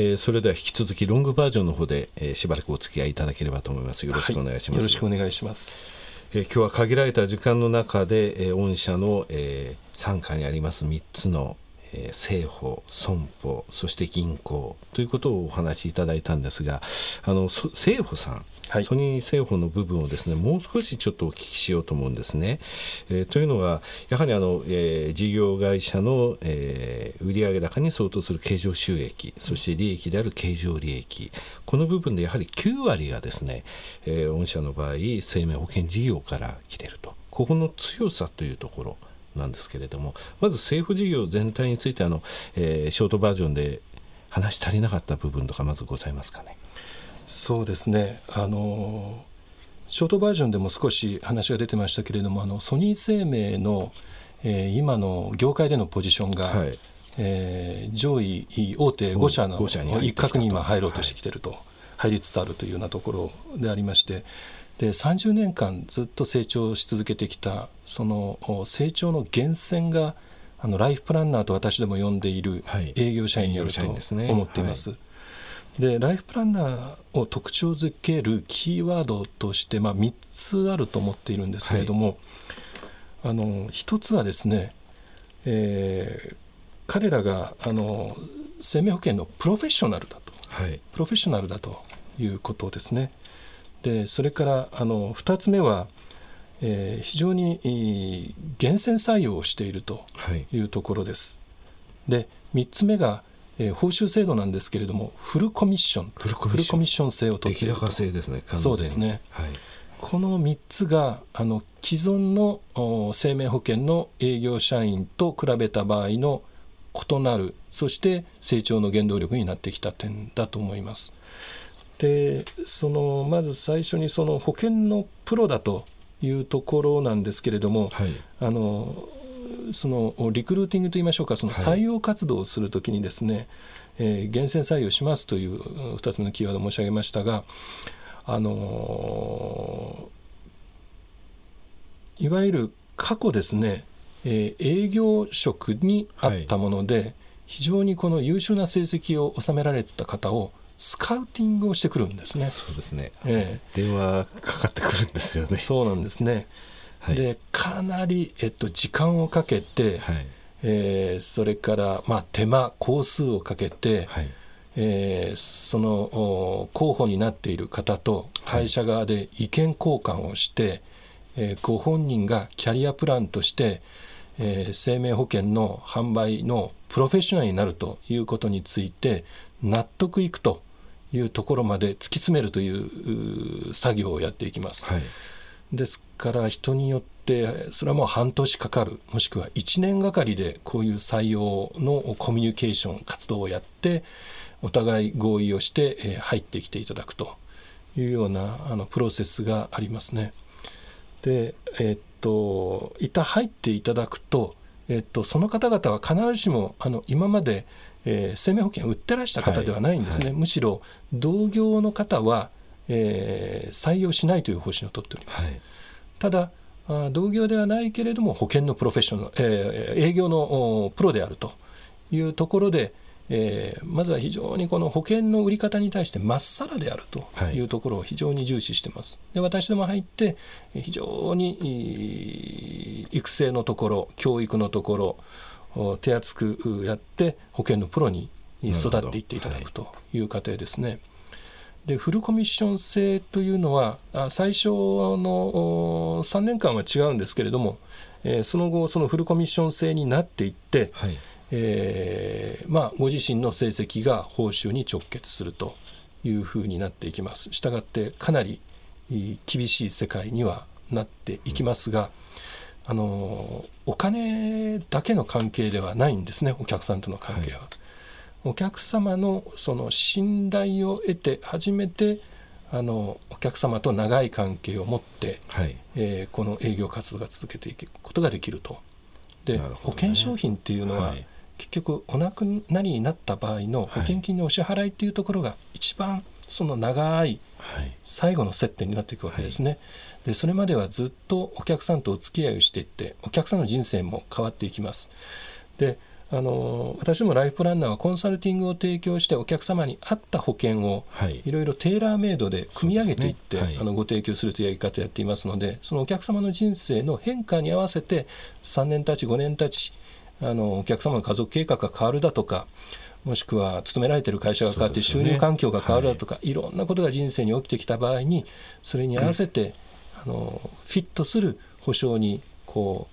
えー、それでは引き続きロングバージョンの方で、えー、しばらくお付き合いいただければと思います。よろしくお願いします、はい、よろしくお願いします。えー、今日は限られた時間の中で、えー、御社の、えー、傘下にあります3つの、えー、政保、損保、そして銀行ということをお話しいただいたんですが、あの政保さん、はい、ソニー政保の部分をですねもう少しちょっとお聞きしようと思うんですね。えー、というのはやはりあの、えー、事業会社の、えー、売上高に相当する経常収益そして利益である経常利益この部分でやはり9割がですね、えー、御社の場合生命保険事業から来ているとここの強さというところなんですけれどもまず政府事業全体についてあの、えー、ショートバージョンで話し足りなかった部分とかまずございますかね。そうですね。あのショートバージョンでも少し話が出てましたけれどもあのソニー生命の、えー、今の業界でのポジションが、はい、えー、上位大手5社の一角に今入ろうとしてきてると、はい、入りつつあるというようなところでありましてで30年間ずっと成長し続けてきたその成長の源泉があのライフプランナーと私でも呼んでいる営業社員によると思っています。はい。でライフプランナーを特徴づけるキーワードとして、まあ、3つあると思っているんですけれども、はい、あの1つはですね、えー、彼らがあの生命保険のプロフェッショナルだと、はい、プロフェッショナルだということですね。でそれからあの2つ目は、えー、非常に厳選採用をしているとい。うところです。はい、で3つ目がえー、報酬制度なんですけれどもフルコミッション。フルコミッション。制を取っていると。制ですねそうですね、はい、この3つがあの既存の生命保険の営業社員と比べた場合の異なるそして成長の原動力になってきた点だと思います。でそのまず最初にその保険のプロだというところなんですけれども、はい、あのそのリクルーティングといいましょうかその採用活動をするときにですね、はい、えー、厳選採用しますという2つのキーワードを申し上げましたが、あのー、いわゆる過去ですね、えー、営業職にあったもので、はい、非常にこの優秀な成績を収められてた方をスカウティングをしてくるんですね。そうですね。えー、電話かかってくるんですよね。そうなんですね。はい、でかなり、えっと、時間をかけて、はい、えー、それから、まあ、手間工数をかけて、はい、えー、その候補になっている方と会社側で意見交換をして、はい、えー、ご本人がキャリアプランとして、えー、生命保険の販売のプロフェッショナルになるということについて納得いくというところまで突き詰めるという作業をやっていきます。はいですから人によってそれはもう半年かかるもしくは1年がかりでこういう採用のコミュニケーション活動をやってお互い合意をして入ってきていただくというようなあのプロセスがありますね。でえっと一旦入っていただくと、えっと、その方々は必ずしもあの今まで、えー、生命保険を売ってらした方ではないんですね、はいはい、むしろ同業の方はえー、採用しないという方針を取っております。はい、ただ同業ではないけれども保険のプロフェッショナル、えー、営業のプロであるというところで、えー、まずは非常にこの保険の売り方に対してまっさらであるというところを非常に重視してます。で私ども入って非常に育成のところ教育のところ手厚くやって保険のプロに育っていっていただくという過程ですね。でフルコミッション制というのは最初の3年間は違うんですけれども、えー、その後そのフルコミッション制になっていって、はい、えー、まあ、ご自身の成績が報酬に直結するというふうになっていきます。したがってかなり厳しい世界にはなっていきますが、うん、あのお金だけの関係ではないんですねお客さんとの関係は。はい。お客様のその信頼を得て初めてあのお客様と長い関係を持って、はい、えー、この営業活動が続けていくことができると。で、ね、保険商品っていうのは、はい、結局お亡くなりになった場合の保険金のお支払いっていうところが一番その長い最後の接点になっていくわけですね。はい、でそれまではずっとお客さんとお付き合いをしていってお客さんの人生も変わっていきます。であの私どもライフプランナーはコンサルティングを提供してお客様に合った保険をい。ろいろテーラーメイドで組み上げていって、ね。はい、あのご提供するというやり方をやっていますのでそのお客様の人生の変化に合わせて3年経ち5年経ちあのお客様の家族計画が変わるだとかもしくは勤められている会社が変わって収入環境が変わるだとか、ねはい、いろんなことが人生に起きてきた場合にそれに合わせて、うん、あのフィットする保証にこ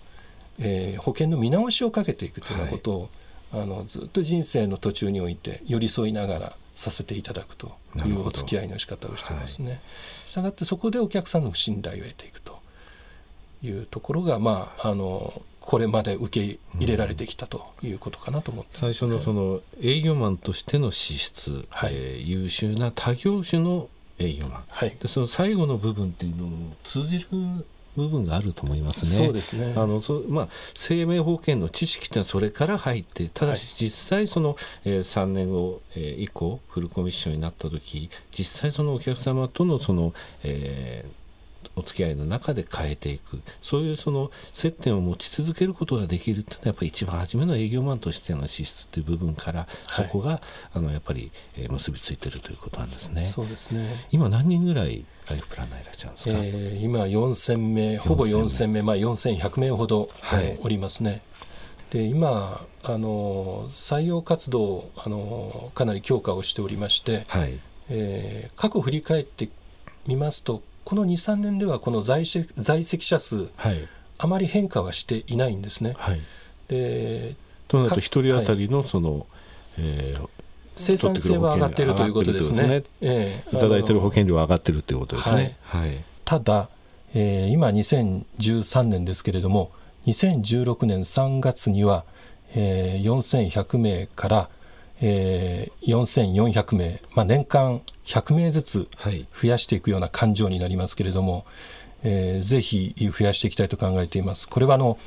う、えー、保険の見直しをかけていくというようなことを、はい、あのずっと人生の途中において寄り添いながらさせていただくというお付き合いの仕方をしてますね。したがってそこでお客さんの信頼を得ていくというところが、まあ、あのこれまで受け入れられてきたということかなと思って、最初のその営業マンとしての資質、はい、えー、優秀な他業種の営業マン、はい、でその最後の部分っていうのを通じる部分があると思いますね。そうですね。あのそまあ、生命保険の知識ってのはそれから入ってただし実際その、はい、えー、3年後、えー、以降フルコミッションになった時実際そのお客様とのその、えーお付き合いの中で変えていく。そういうその接点を持ち続けることができるっていうのはやっぱり一番初めの営業マンとしての資質っていう部分からそこが、はい、あのやっぱり、えー、結びついてるということなんですね。そうですね。今何人ぐらいライフプランナーいらっしゃるんですか、えー、今4000名ほぼ4000名、まあ、4100名ほど、はい、おりますね。で今あの採用活動あのかなり強化をしておりまして、はい、えー、過去振り返ってみますとこの23年ではこの在籍在籍者数、はい、あまり変化はしていないんですね。はい、でとなると1人当たりのその、はい、えー生産性は上がっているということですね。えー、いただいている保険料は上がっているということですね。はい、ただ、えー、今2013年ですけれども2016年3月には、えー、4100名から、えー、4400名、まあ、年間100名ずつ増やしていくような感情になりますけれども、はい、えー、ぜひ増やしていきたいと考えています。これはあの、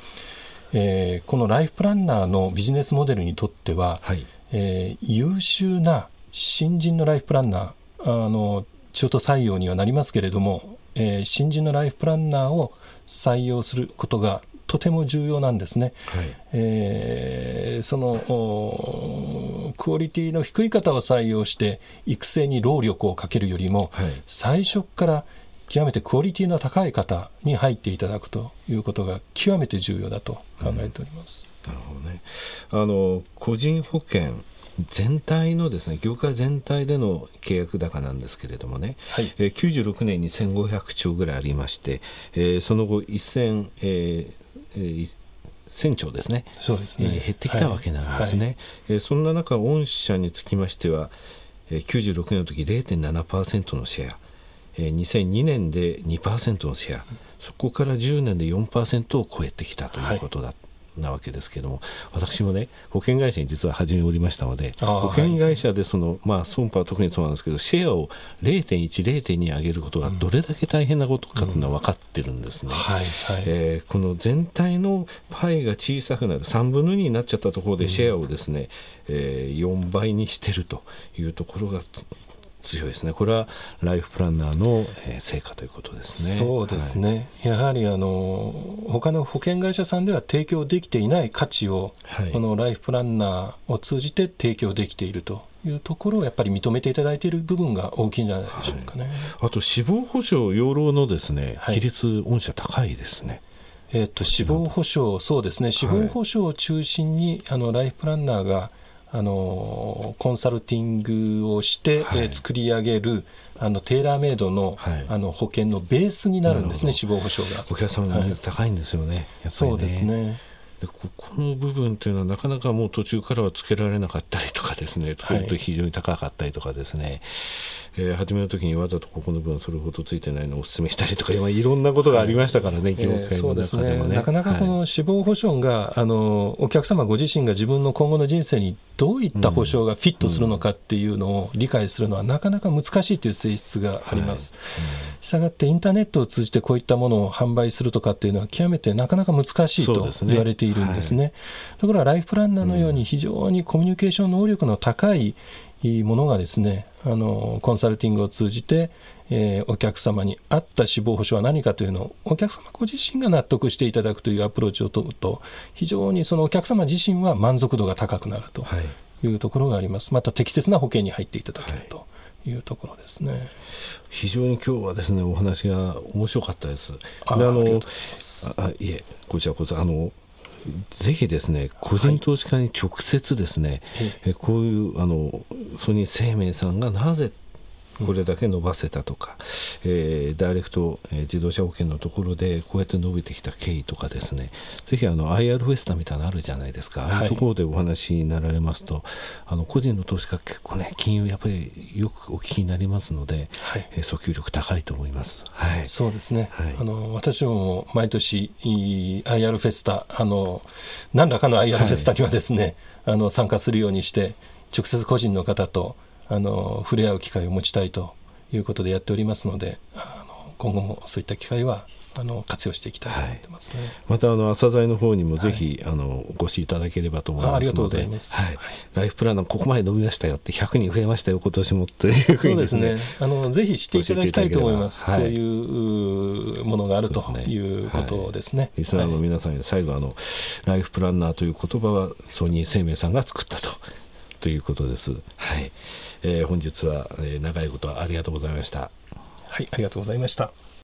えー、このライフプランナーのビジネスモデルにとっては、はい、えー、優秀な新人のライフプランナーあの中途採用にはなりますけれども、えー、新人のライフプランナーを採用することがとても重要なんですね。はい、えー、そのクオリティの低い方を採用して育成に労力をかけるよりも、はい、最初から極めてクオリティの高い方に入っていただくということが極めて重要だと考えております。うん、なるほどね。あの個人保険全体のですね業界全体での契約高なんですけれどもね、はい。えー、96年に1500兆ぐらいありまして、えー、その後1000、ええー、1000兆ですね。そうですね、えー、減ってきたわけなんですね、はい。はい、えー、そんな中御社につきましては、えー、96年の時0.7%のシェア、えー、2002年で2%のシェア、そこから10年で4%を超えてきたということだ、はいなわけですけども私もね保険会社に実は始めおりましたので保険会社でその、はい、まあ損保は特にそうなんですけどシェアを0.10.2上げることがどれだけ大変なことかというのは分かってるんですね。えこの全体のパイが小さくなる3分の2になっちゃったところでシェアをですね、うん、えー、4倍にしてるというところが強いですね。これはライフプランナーの成果ということですね。そうですね。はい、やはりあの他の保険会社さんでは提供できていない価値を、はい、このライフプランナーを通じて提供できているというところをやっぱり認めていただいている部分が大きいんじゃないでしょうかね。はい、あと死亡保障養老のですね比率御社高いですね。えーと、と死亡保障、そうですね、死亡保障を中心に、あのライフプランナーがあのコンサルティングをして、はい、えー、作り上げるあのテーラーメイドのはい、あの保険のベースになるんですね、死亡保障が。お客様のニーズ高いんですよね、はい、ねそうですね。でここの部分というのはなかなかもう途中からはつけられなかったりとかですね、それと非常に高かったりとかですね、えー、初めの時にわざとここの部分それほどついてないのをお勧めしたりとか今いろんなことがありましたからね、業界の中でもね,、なかなかこの死亡保障が、はい、あのお客様ご自身が自分の今後の人生にどういった保障がフィットするのかっていうのを理解するのはなかなか難しいという性質があります。したがってインターネットを通じてこういったものを販売するとかっていうのは極めてなかなか難しいと言われているんですね。ところがライフプランナーのように非常にコミュニケーション能力の高いものがですねあのコンサルティングを通じて、えー、お客様に合った死亡保障は何かというのをお客様ご自身が納得していただくというアプローチを取ると非常にそのお客様自身は満足度が高くなるというところがあります、また適切な保険に入っていただけると。いうところですね。非常に今日はですねお話が面白かったです。であのあいえこちらこそあのぜひですね個人投資家に直接ですね、はい、こういうあのソニー生命さんがなぜこれだけ伸ばせたとか、えー、ダイレクト、えー、自動車保険のところでこうやって伸びてきた経緯とかですね。ぜひあの IR フェスタみたいなのあるじゃないですか、ああいうところでお話になられますとあの個人の投資家結構ね金融やっぱりよくお聞きになりますので、はい、えー、訴求力高いと思います、はい、そうですね、はい、あの私も毎年 IR フェスタあの何らかの IR フェスタにはですね、あの参加するようにして直接個人の方とあの触れ合う機会を持ちたいということでやっておりますのであの今後もそういった機会はあの活用していきたいと思ってますね、はい、またあの朝鮮の方にもぜひ、はい、あのご支いただければと思いますので。ありがとうございます、はい、ライフプランナーここまで伸びましたよって100人増えましたよ今年もっていうふうに、ね、そうですね。あのぜひ知っていただきたいと思います、こういうものがあるということですね。リスナーの皆さんに最後あのライフプランナーという言葉はソニー生命さんが作ったとということです。はい、えー、本日は、えー、長いことありがとうございました。はい、ありがとうございました。